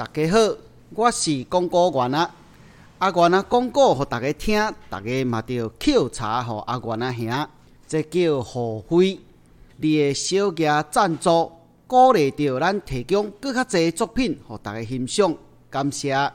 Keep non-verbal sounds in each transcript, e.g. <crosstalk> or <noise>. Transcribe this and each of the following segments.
大家好，我是广告员啊。阿元啊，广告互大家听，大家嘛着抾茶互阿元啊兄，这叫互惠。你的小额赞助，鼓励着咱提供更较侪作品互大家欣赏，感谢。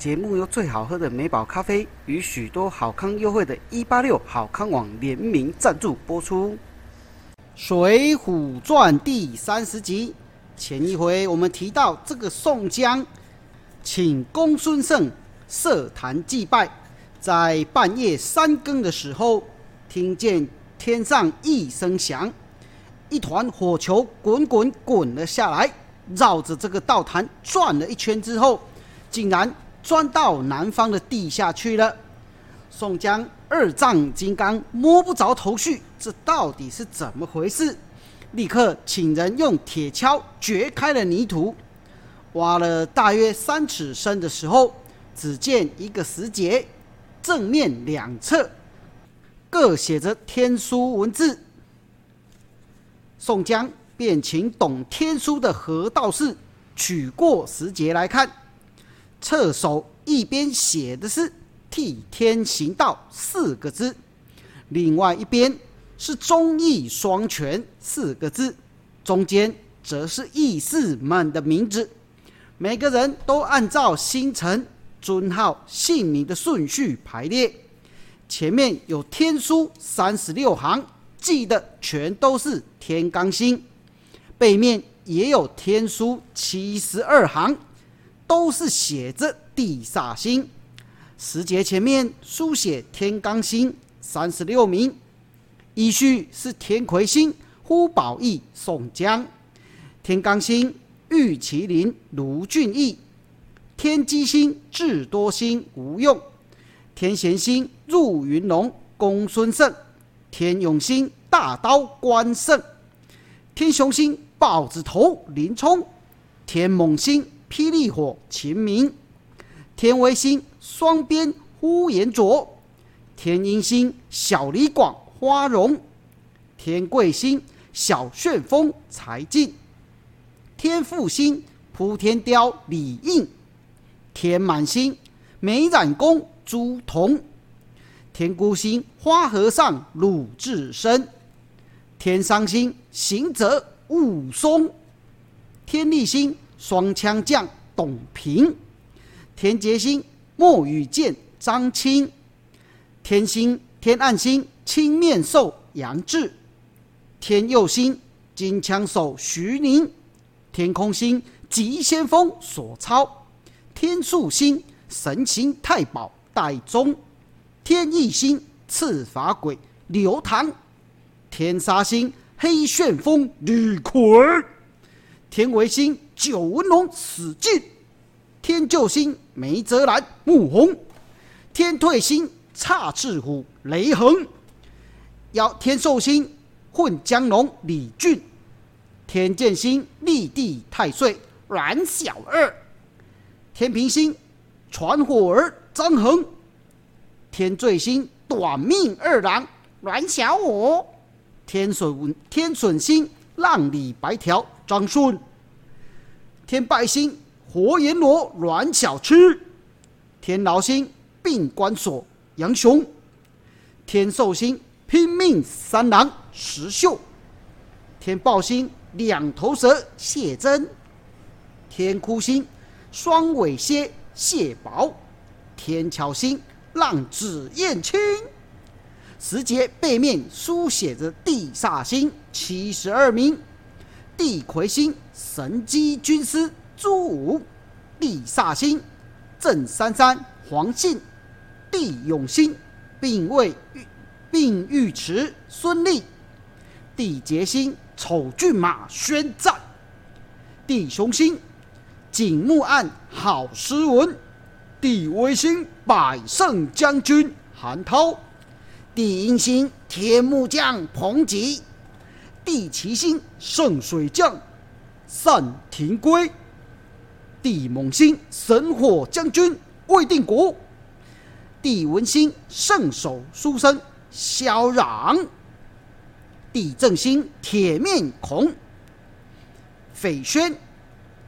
节目由最好喝的美宝咖啡与许多好康优惠的一八六好康网联名赞助播出。《水浒传》第三十集，前一回我们提到这个宋江请公孙胜设坛祭拜，在半夜三更的时候，听见天上一声响，一团火球滚滚滚了下来，绕着这个道坛转了一圈之后，竟然。钻到南方的地下去了。宋江二丈金刚摸不着头绪，这到底是怎么回事？立刻请人用铁锹掘开了泥土，挖了大约三尺深的时候，只见一个石碣，正面两侧各写着天书文字。宋江便请懂天书的何道士取过石碣来看。侧手一边写的是“替天行道”四个字，另外一边是“忠义双全”四个字，中间则是义士们的名字。每个人都按照星辰、尊号、姓名的顺序排列，前面有天书三十六行，记的全都是天罡星，背面也有天书七十二行。都是写着地煞星，时节前面书写天罡星三十六名，依序是天魁星呼保义、宋江，天罡星玉麒麟卢俊义，天机星智多星吴用，天咸星入云龙公孙胜，天永星大刀关胜，天雄星豹子头林冲，天猛星霹雳火秦明，天威星双鞭呼延灼，天阴星小李广花荣，天贵星小旋风柴进，天复星扑天雕李应。天满星，美髯公朱仝；天孤星，花和尚鲁智深；天伤星，行者武松；天力星，双枪将董平；天劫星，墨羽剑张青；天星天暗星，青面兽杨志；天佑星，金枪手徐宁；天空星，急先锋索超。天数星神行太保戴宗，天翼星赤法鬼刘唐，天杀星黑旋风李逵，天为星九纹龙史进，天救星梅泽兰穆弘，天退星叉翅虎雷横，要天寿星混江龙李俊，天剑星立地太岁阮小二。天平星，传火儿张衡；天罪星，短命二郎阮小五；天损天损星，浪里白条张顺；天败星，活阎罗阮小吃；天牢星，病关锁杨雄；天寿星，拼命三郎石秀；天豹星，两头蛇谢真；天哭星。双尾蝎谢宝，天桥星浪子燕青，石节背面书写着地煞星七十二名，地魁星神机军师朱武，地煞星郑珊珊黄信，地永星并尉并尉迟孙立，地劫星丑骏马宣战，地雄星。景木案郝诗文，地威星百胜将军韩涛，地阴星天木将彭吉，地奇星圣水将单廷圭，地猛星神火将军魏定国，地文星圣手书生萧壤，地正星铁面孔。斐轩，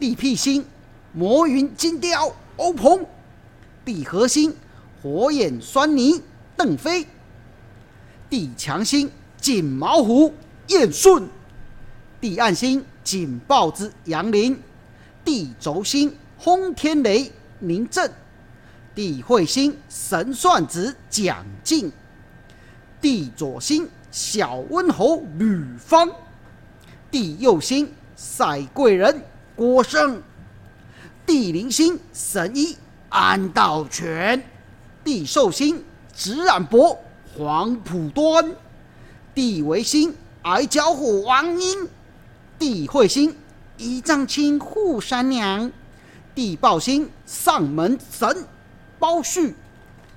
地辟星。魔云金雕欧鹏，地核心火眼酸泥邓飞，地强星锦毛虎燕顺，地暗星锦豹子杨林，地轴星轰天雷宁震，地彗星神算子蒋进，地左星小温侯吕方，地右星赛贵人郭胜。地灵星神医安道全，地寿星直染伯黄浦端，地维星矮脚虎王英，地彗星一丈青扈三娘，地豹星上门神包旭，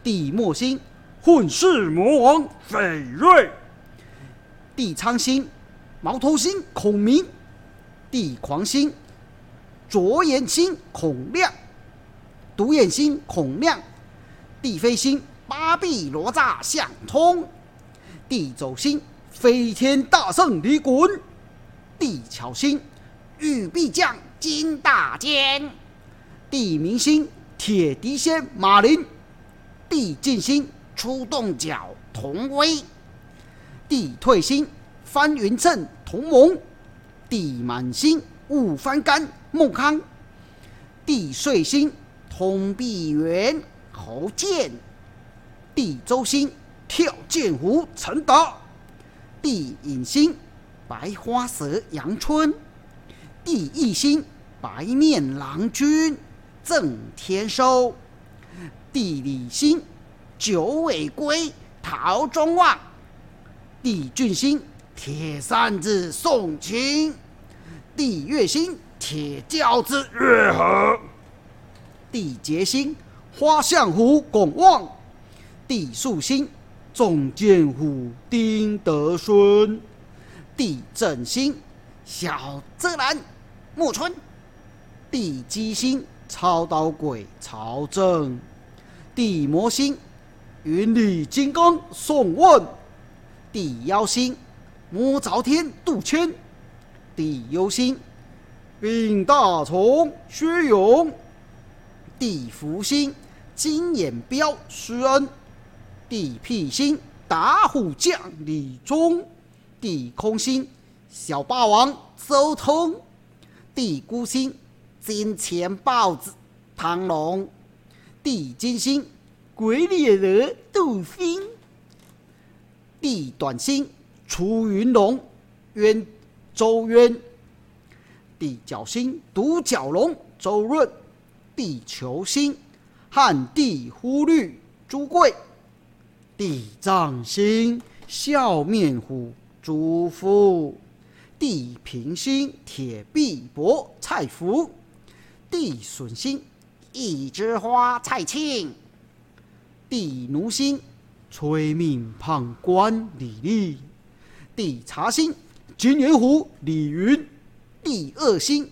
地末星混世魔王斐瑞，地苍星毛头星孔明，地狂星。左眼星孔亮，独眼星孔亮，地飞星八臂罗刹相通，地走星飞天大圣李衮，地巧星玉臂将金大坚，地明星铁笛仙马林，地进星出洞角童威，地退星翻云阵同盟，地满星五番干。孟康，地碎星通臂猿侯健，地周星跳涧湖陈达，地隐星白花蛇杨春，地义星白面郎君郑天收，地理星九尾龟陶中旺，地俊星铁扇子宋清，地月星。铁轿子月河，地结星，花象湖拱望；地树星，众剑虎丁德孙；地正星，小泽兰木村；地基星，超刀鬼曹正；地魔星，云里金刚宋问；地妖星，魔朝天杜迁；地幽星。病大虫薛勇，地福星金眼彪施恩，地辟星打虎将李忠，地空星小霸王周通，地孤星金钱豹子唐龙，地金星鬼脸人杜兴，地短星出云龙渊周渊。地角星独角龙周润，地球星旱地忽律朱贵，地藏星笑面虎朱富，地平星铁臂膊蔡福，地损星一枝花蔡庆，地奴星催命判官李立，地茶星金眼虎李云。地恶星，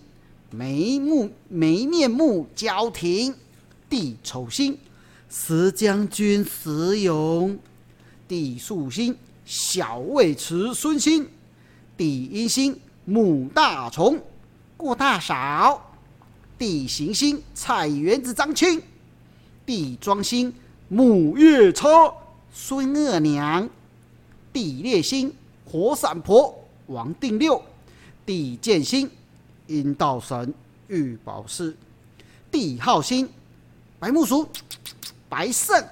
眉目眉面目交停；地丑星，石将军石勇；地树星，小尉迟孙兴；地阴星，母大虫顾大嫂；地行星，菜园子张青；地庄星，母夜叉孙二娘；地烈星，火伞婆王定六。地剑星，阴道神玉宝师；地号星，白木鼠白胜；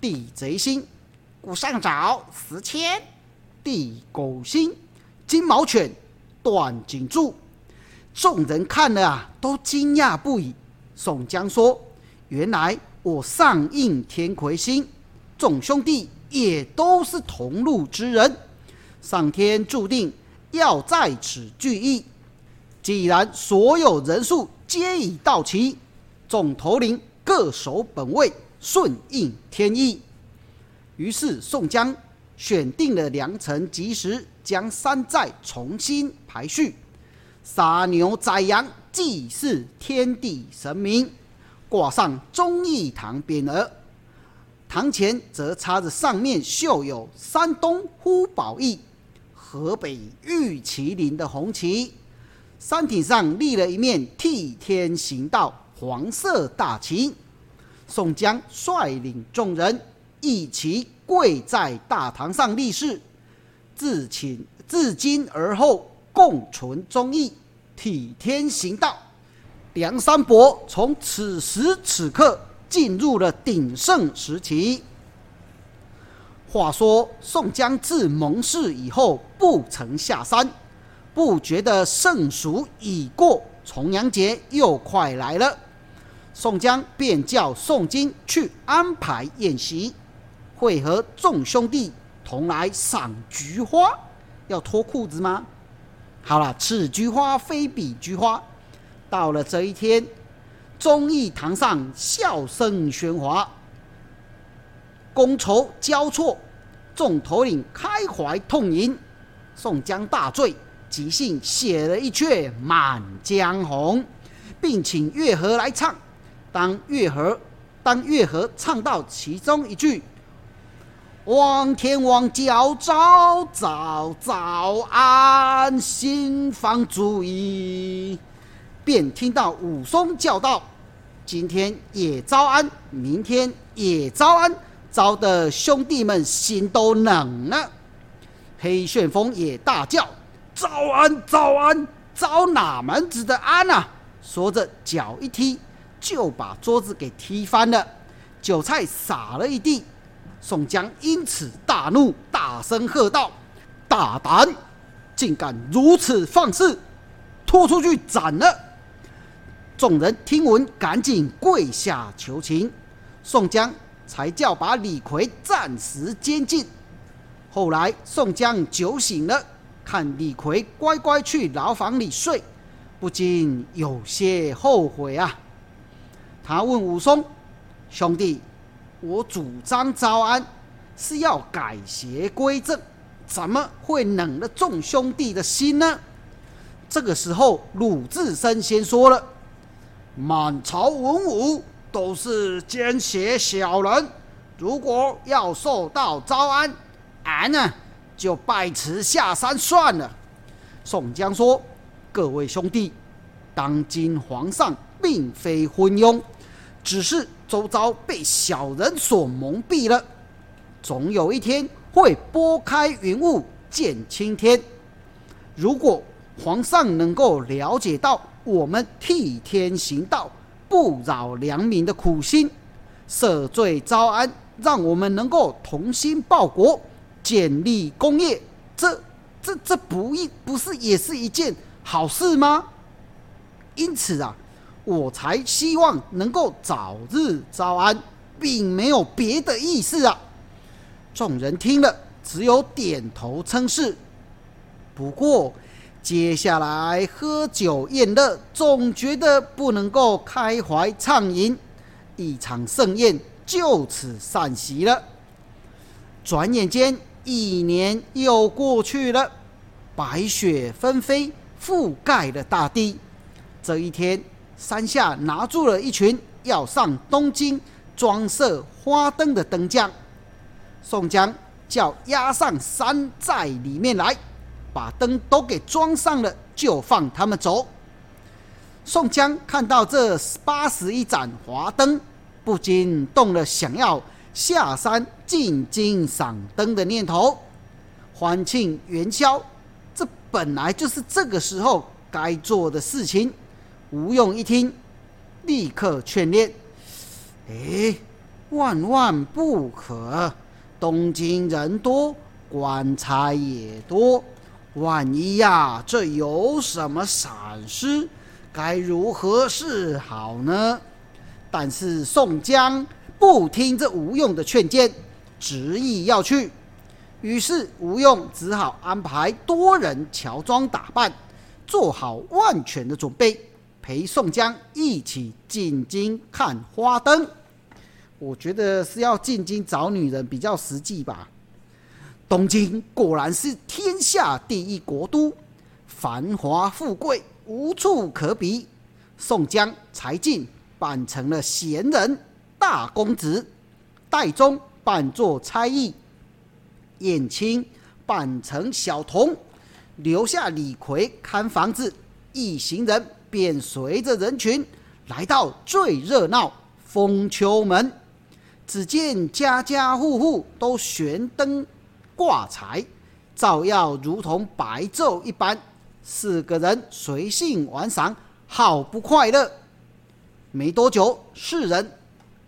地贼星，古上早石谦；地狗星，金毛犬段锦柱。众人看了啊，都惊讶不已。宋江说：“原来我上应天魁星，众兄弟也都是同路之人，上天注定。”要在此聚义。既然所有人数皆已到齐，众头领各守本位，顺应天意。于是宋江选定了良辰吉时，将山寨重新排序，杀牛宰羊，祭祀天地神明，挂上忠义堂匾额，堂前则插着上面绣有“山东呼保义”。河北玉麒麟的红旗，山顶上立了一面替天行道黄色大旗。宋江率领众人一齐跪在大堂上立誓，自请自今而后共存忠义，替天行道。梁山伯从此时此刻进入了鼎盛时期。话说宋江自盟誓以后，不曾下山，不觉得盛暑已过，重阳节又快来了。宋江便叫宋金去安排宴席，会和众兄弟同来赏菊花。要脱裤子吗？好了，此菊花非彼菊花。到了这一天，忠义堂上笑声喧哗。觥筹交错，众头领开怀痛饮。宋江大醉，即兴写了一阙《满江红》，并请月河来唱。当月河当月河唱到其中一句“望天王叫早早早安，新房注意”，便听到武松叫道：“今天也早安，明天也早安。”招的兄弟们心都冷了，黑旋风也大叫：“早安，早安，招哪门子的安啊！”说着脚一踢，就把桌子给踢翻了，酒菜洒了一地。宋江因此大怒，大声喝道：“大胆，竟敢如此放肆，拖出去斩了！”众人听闻，赶紧跪下求情。宋江。才叫把李逵暂时监禁。后来宋江酒醒了，看李逵乖乖去牢房里睡，不禁有些后悔啊。他问武松：“兄弟，我主张招安是要改邪归正，怎么会冷了众兄弟的心呢？”这个时候，鲁智深先说了：“满朝文武都是奸邪小人，如果要受到招安，俺呢就拜辞下山算了。”宋江说：“各位兄弟，当今皇上并非昏庸，只是周遭被小人所蒙蔽了，总有一天会拨开云雾见青天。如果……”皇上能够了解到我们替天行道、不扰良民的苦心，赦罪招安，让我们能够同心报国、建立功业，这、这、这不一不是也是一件好事吗？因此啊，我才希望能够早日招安，并没有别的意思啊。众人听了，只有点头称是。不过。接下来喝酒宴乐，总觉得不能够开怀畅饮，一场盛宴就此散席了。转眼间，一年又过去了，白雪纷飞，覆盖了大地。这一天，山下拿住了一群要上东京装设花灯的灯匠，宋江叫押上山寨里面来。把灯都给装上了，就放他们走。宋江看到这八十一盏华灯，不禁动了想要下山进京赏灯的念头。欢庆元宵，这本来就是这个时候该做的事情。吴用一听，立刻劝谏：“哎，万万不可！东京人多，官差也多。”万一呀，这有什么闪失，该如何是好呢？但是宋江不听这吴用的劝谏，执意要去。于是吴用只好安排多人乔装打扮，做好万全的准备，陪宋江一起进京看花灯。我觉得是要进京找女人比较实际吧。东京果然是天下第一国都，繁华富贵无处可比。宋江、才进扮成了闲人大公子，戴宗扮作差役，燕青扮成小童，留下李逵看房子。一行人便随着人群来到最热闹丰丘门，只见家家户户都悬灯。挂彩，照耀如同白昼一般。四个人随性玩赏，好不快乐。没多久，四人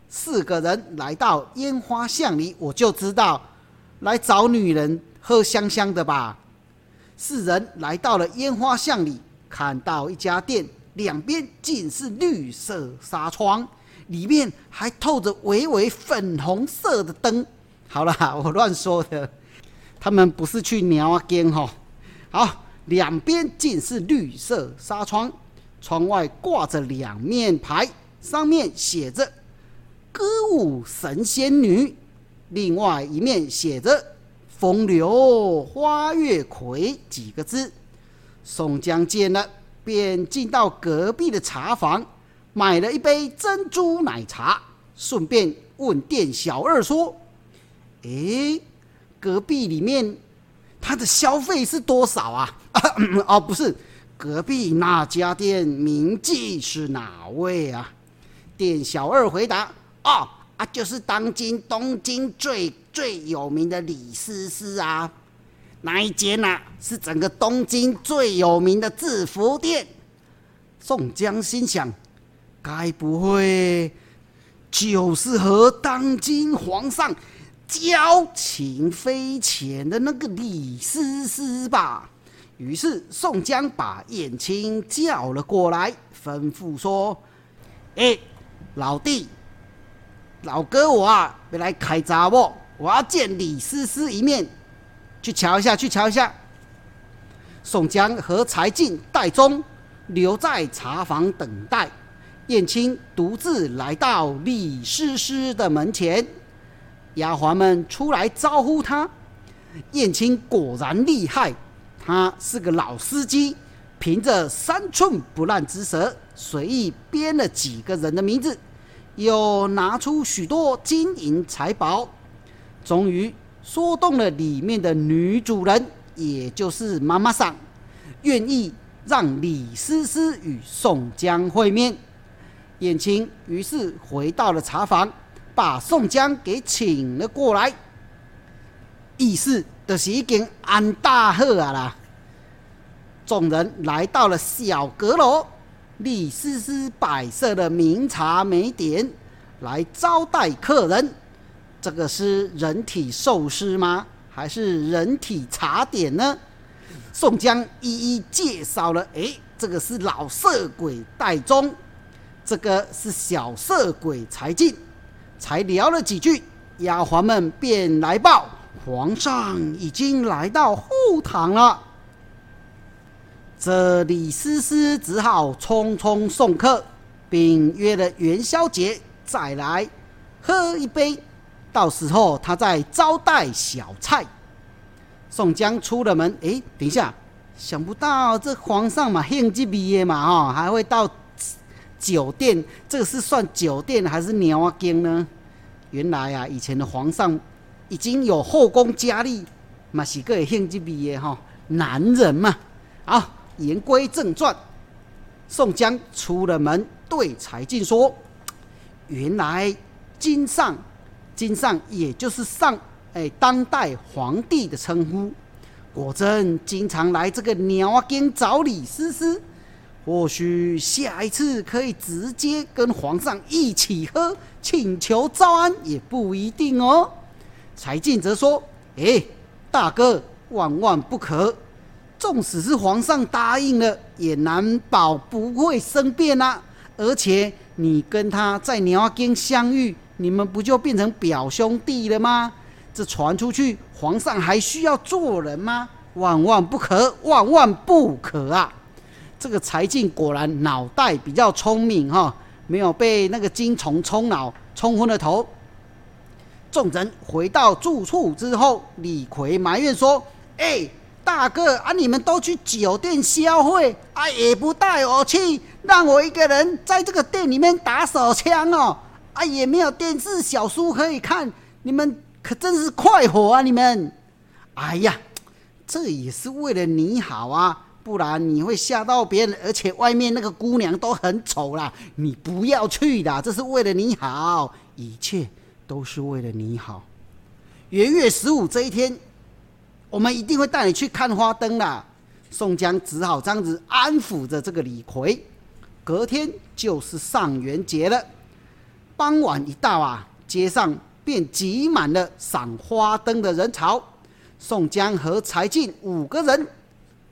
四个人来到烟花巷里，我就知道来找女人喝香香的吧。四人来到了烟花巷里，看到一家店，两边尽是绿色纱窗，里面还透着微微粉红色的灯。好了，我乱说的。他们不是去鸟啊间哈，好，两边尽是绿色纱窗，窗外挂着两面牌，上面写着“歌舞神仙女”，另外一面写着“风流花月魁”几个字。宋江见了，便进到隔壁的茶房，买了一杯珍珠奶茶，顺便问店小二说：“诶。”隔壁里面，他的消费是多少啊？<coughs> 哦，不是，隔壁那家店名妓是哪位啊？店小二回答：哦啊，就是当今东京最最有名的李师师啊。那一间呐，是整个东京最有名的制服店。宋江心想：该不会就是和当今皇上？交情匪浅的那个李师师吧。于是宋江把燕青叫了过来，吩咐说：“哎，老弟，老哥我啊，要来开闸不？我要见李师师一面，去瞧一下，去瞧一下。”宋江和柴进、戴宗留在茶房等待。燕青独自来到李师师的门前，丫鬟们出来招呼他。燕青果然厉害，他是个老司机，凭着三寸不烂之舌，随意编了几个人的名字，又拿出许多金银财宝，终于说动了里面的女主人，也就是妈妈桑，愿意。让李思思与宋江会面，燕青于是回到了茶房，把宋江给请了过来，意思就是已经安大好啊啦。众人来到了小阁楼，李思思摆设了名茶美点来招待客人。这个是人体寿司吗？还是人体茶点呢？宋江一一介绍了，哎，这个是老色鬼戴宗，这个是小色鬼柴进，才聊了几句，丫鬟们便来报，皇上已经来到后堂了。这李思思只好匆匆送客，并约了元宵节再来喝一杯，到时候他再招待小菜。宋江出了门，哎，等一下，想不到这皇上嘛，兴致毕业嘛，哈，还会到酒店，这个是算酒店还是鸟啊间呢？原来啊，以前的皇上已经有后宫佳丽，嘛是个兴致毕业哈，男人嘛。好，言归正传，宋江出了门，对柴进说：“ <tsk> 原来金上，金上也就是上。”哎，当代皇帝的称呼，果真经常来这个鸟啊间找李思思。或许下一次可以直接跟皇上一起喝，请求招安也不一定哦。柴进则说：“哎，大哥，万万不可！纵使是皇上答应了，也难保不会生变啊。而且你跟他在鸟啊间相遇，你们不就变成表兄弟了吗？”这传出去，皇上还需要做人吗？万万不可，万万不可啊！这个柴进果然脑袋比较聪明哈，没有被那个金虫冲脑冲昏了头。众人回到住处之后，李逵埋怨说：“哎，大哥啊，你们都去酒店消费啊，也不带我去，让我一个人在这个店里面打手枪哦，啊，也没有电视小书可以看，你们。”可真是快活啊！你们，哎呀，这也是为了你好啊，不然你会吓到别人，而且外面那个姑娘都很丑啦，你不要去的，这是为了你好，一切都是为了你好。元月十五这一天，我们一定会带你去看花灯啦。宋江只好这样子安抚着这个李逵。隔天就是上元节了，傍晚一到啊，街上。便挤满了赏花灯的人潮。宋江和柴进五个人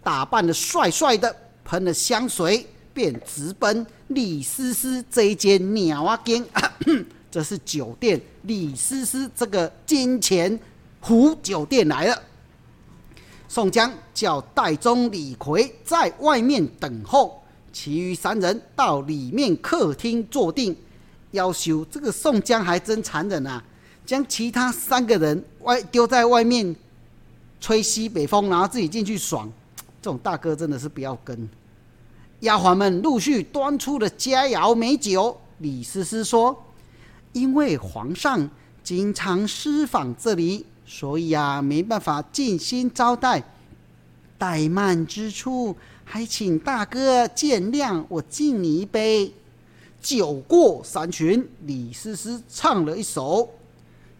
打扮的帅帅的，喷了香水，便直奔李思思这一间鸟啊间，<coughs> 这是酒店李思思这个金钱湖酒店来了。宋江叫戴宗、李逵在外面等候，其余三人到里面客厅坐定。要求这个宋江还真残忍啊！将其他三个人外丢在外面吹西北风，然后自己进去爽，这种大哥真的是不要跟。丫鬟们陆续端出了佳肴美酒。李思思说：“因为皇上经常私访这里，所以啊，没办法尽心招待。怠慢之处，还请大哥见谅。我敬你一杯。”酒过三巡，李思思唱了一首。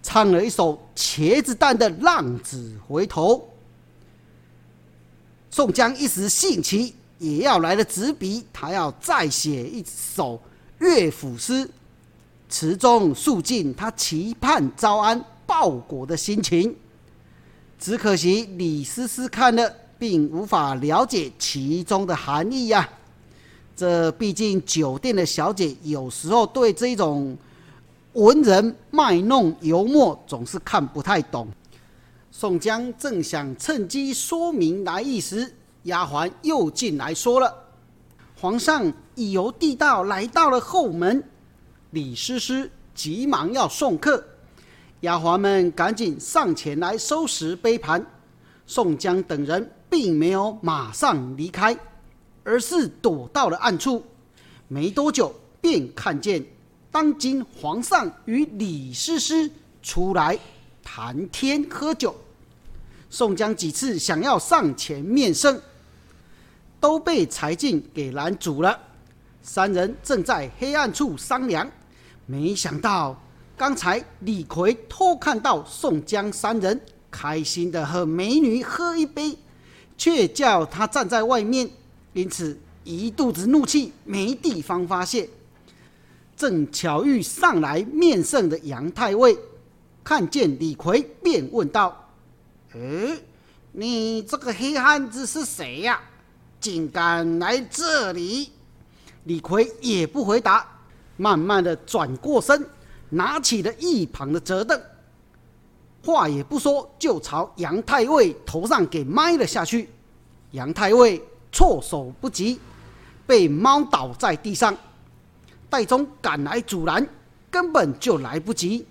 唱了一首茄子蛋的浪子回头，宋江一时兴起，也要来了纸笔，他要再写一首乐府诗，词中诉尽他期盼招安报国的心情。只可惜李思思看了，并无法了解其中的含义呀。这毕竟酒店的小姐有时候对这种。文人卖弄油墨，总是看不太懂。宋江正想趁机说明来意时，丫鬟又进来说了：“皇上已由地道来到了后门。李师师急忙要送客，丫鬟们赶紧上前来收拾杯盘。宋江等人并没有马上离开，而是躲到了暗处。没多久，便看见当今皇上与李师师出来谈天喝酒。宋江几次想要上前面圣，都被柴进给拦阻了。三人正在黑暗处商量，没想到刚才李逵偷看到宋江三人开心的和美女喝一杯，却叫他站在外面，因此一肚子怒气没地方发泄。正巧遇上来面圣的杨太尉，看见李逵，便问道：“哎，你这个黑汉子是谁呀？竟敢来这里？”李逵也不回答，慢慢的转过身，拿起了一旁的折凳，话也不说，就朝杨太尉头上给埋了下去。杨太尉措手不及，被猫倒在地上。戴宗赶来阻拦，根本就来不及。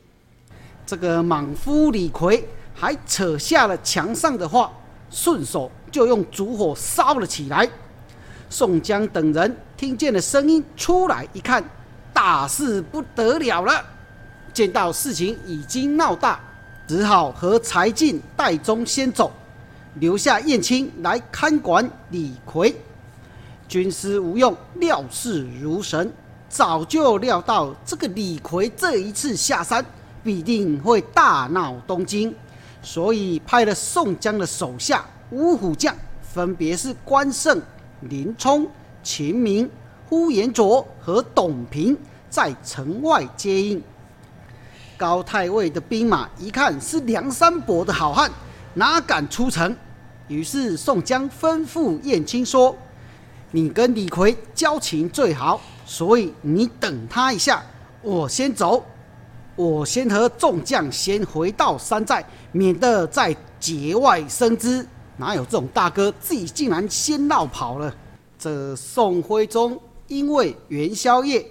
这个莽夫李逵还扯下了墙上的画，顺手就用烛火烧了起来。宋江等人听见了声音，出来一看，大事不得了了。见到事情已经闹大，只好和柴进、戴宗先走，留下燕青来看管李逵。军师吴用料事如神，早就料到这个李逵这一次下山必定会大闹东京，所以派了宋江的手下五虎将，分别是关胜。林冲、秦明、呼延灼和董平在城外接应。高太尉的兵马一看是梁山伯的好汉，哪敢出城？于是宋江吩咐燕青说：“你跟李逵交情最好，所以你等他一下，我先走。我先和众将先回到山寨，免得在节外生枝。”哪有这种大哥自己竟然先闹跑了？这宋徽宗因为元宵夜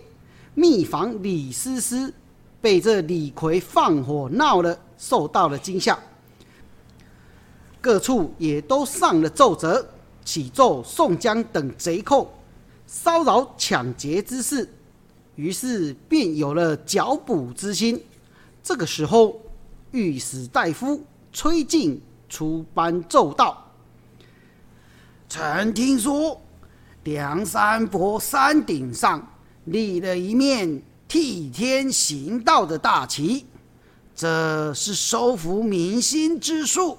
密访李师师，被这李逵放火闹了，受到了惊吓。各处也都上了奏折，启奏宋江等贼寇骚扰抢劫之事，于是便有了剿捕之心。这个时候，御史大夫崔进。出班奏道：“臣听说梁山泊山顶上立了一面替天行道的大旗，这是收服民心之术。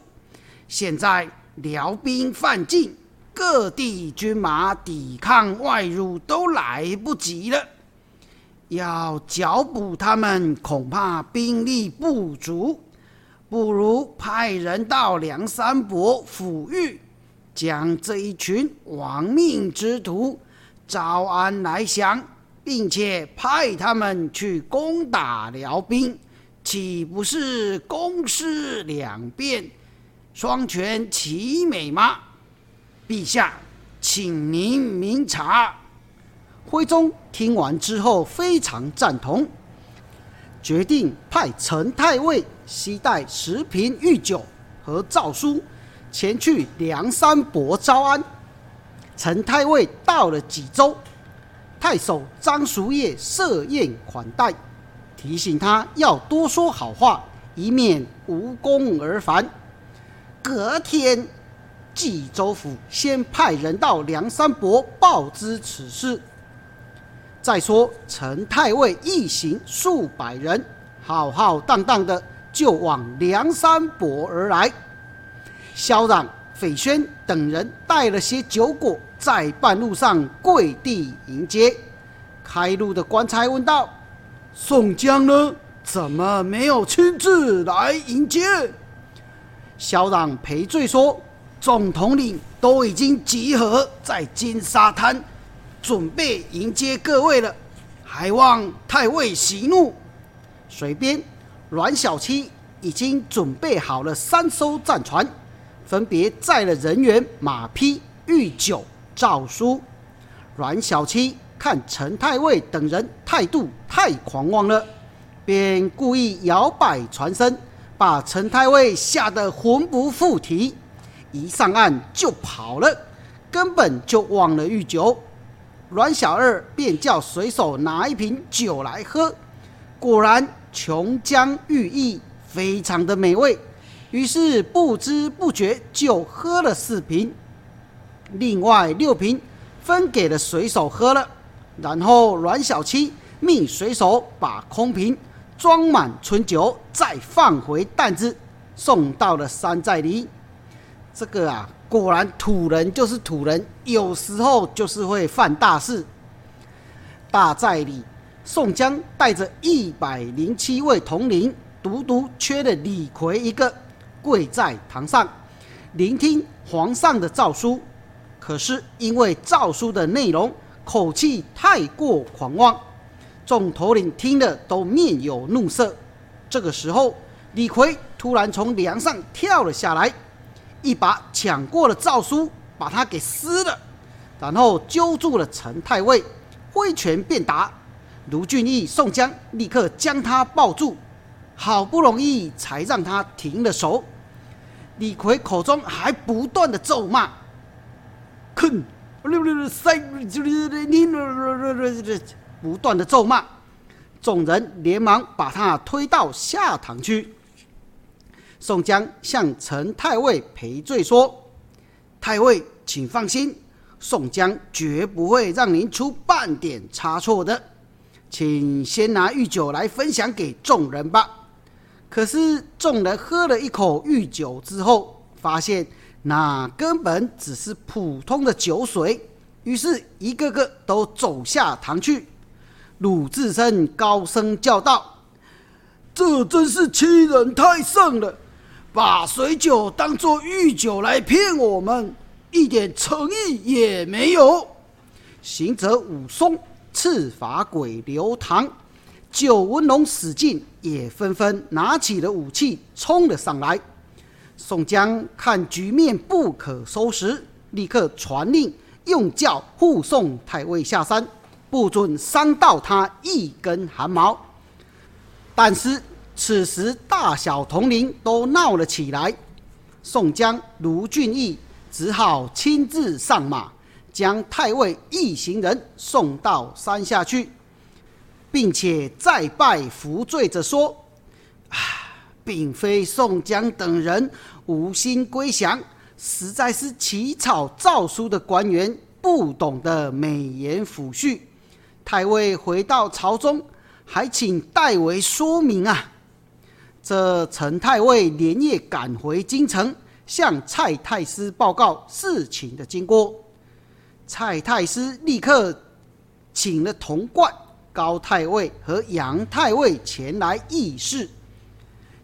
现在辽兵犯境，各地军马抵抗外辱都来不及了，要剿捕他们，恐怕兵力不足。”不如派人到梁山伯抚育，将这一群亡命之徒招安来降，并且派他们去攻打辽兵，岂不是公事两便，双全其美吗？陛下，请您明察。徽宗听完之后非常赞同。决定派陈太尉携带十瓶御酒和诏书前去梁山伯招安。陈太尉到了济州，太守张叔夜设宴款待，提醒他要多说好话，以免无功而返。隔天，济州府先派人到梁山伯报知此事。再说，陈太尉一行数百人，浩浩荡荡的就往梁山伯而来。萧嚷、费轩等人带了些酒果，在半路上跪地迎接。开路的官差问道：“宋江呢？怎么没有亲自来迎接？”萧嚷赔罪说：“总统领都已经集合在金沙滩。”准备迎接各位了，还望太尉息怒。水边，阮小七已经准备好了三艘战船，分别载了人员、马匹、御酒、诏书。阮小七看陈太尉等人态度太狂妄了，便故意摇摆船身，把陈太尉吓得魂不附体，一上岸就跑了，根本就忘了御酒。阮小二便叫水手拿一瓶酒来喝，果然琼浆玉液，非常的美味。于是不知不觉就喝了四瓶，另外六瓶分给了水手喝了。然后阮小七命水手把空瓶装满春酒，再放回担子，送到了山寨里。这个啊，果然土人就是土人，有时候就是会犯大事。大寨里，宋江带着一百零七位统领，独独缺了李逵一个。跪在堂上，聆听皇上的诏书。可是因为诏书的内容口气太过狂妄，众头领听了都面有怒色。这个时候，李逵突然从梁上跳了下来，一把抢过了诏书，把他给撕了，然后揪住了陈太尉，挥拳便打。卢俊义、宋江立刻将他抱住，好不容易才让他停了手。李逵口中还不断的咒骂：“哼，不断的咒骂。”众人连忙把他推到下堂去。宋江向陈太尉赔罪说：“太尉，请放心，宋江绝不会让您出半点差错的。请先拿御酒来分享给众人吧。”可是众人喝了一口御酒之后，发现那根本只是普通的酒水，于是一个个都走下堂去。鲁智深高声叫道：“这真是欺人太甚了！把水酒当作御酒来骗我们，一点诚意也没有。”行者武松、赤发鬼刘唐。九纹龙史进也纷纷拿起了武器冲了上来。宋江看局面不可收拾，立刻传令用轿护送太尉下山，不准伤到他一根汗毛。但是此时大小统领都闹了起来，宋江、卢俊义只好亲自上马，将太尉一行人送到山下去。并且再拜服罪着说：“啊，<sighs> 并非宋江等人无心归降，实在是起草诏书的官员不懂得美言抚恤。太尉回到朝中，还请代为说明啊。”这陈太尉连夜赶回京城，向蔡太师报告事情的经过。蔡太师立刻请了童贯。高太尉和杨太尉前来议事，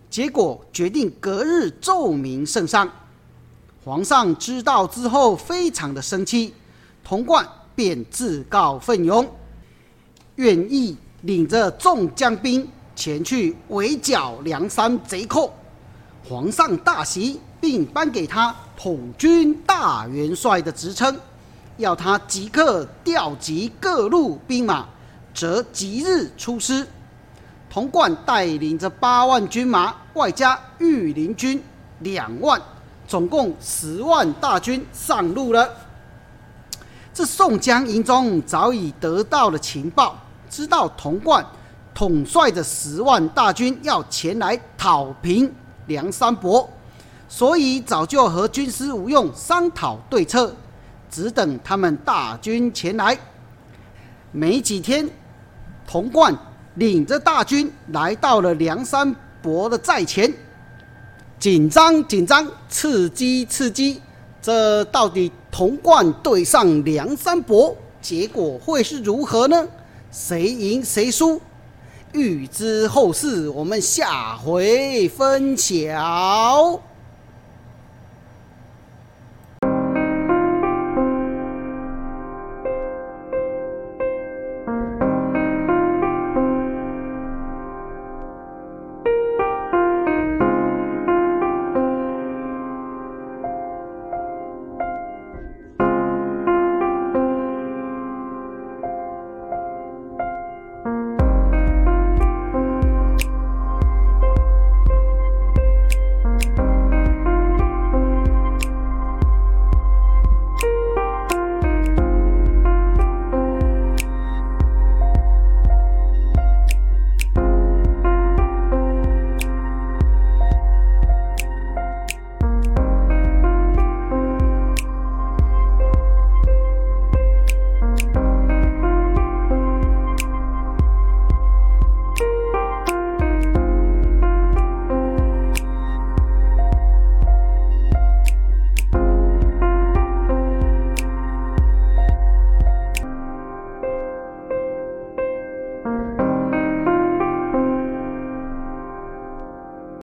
结果决定隔日奏明圣上。皇上知道之后，非常的生气，童贯便自告奋勇，愿意领着众将兵前去围剿梁山贼寇。皇上大喜，并颁给他统军大元帅的职称，要他即刻调集各路兵马。择吉日出师，童贯带领着八万军马，外加御林军两万，总共十万大军上路了。这宋江营中早已得到了情报，知道童贯统帅着十万大军要前来讨平梁山伯，所以早就和军师吴用商讨对策，只等他们大军前来。没几天。童贯领着大军来到了梁山伯的寨前，紧张紧张，刺激刺激，这到底童贯对上梁山伯，结果会是如何呢？谁赢谁输？预知后事，我们下回分晓。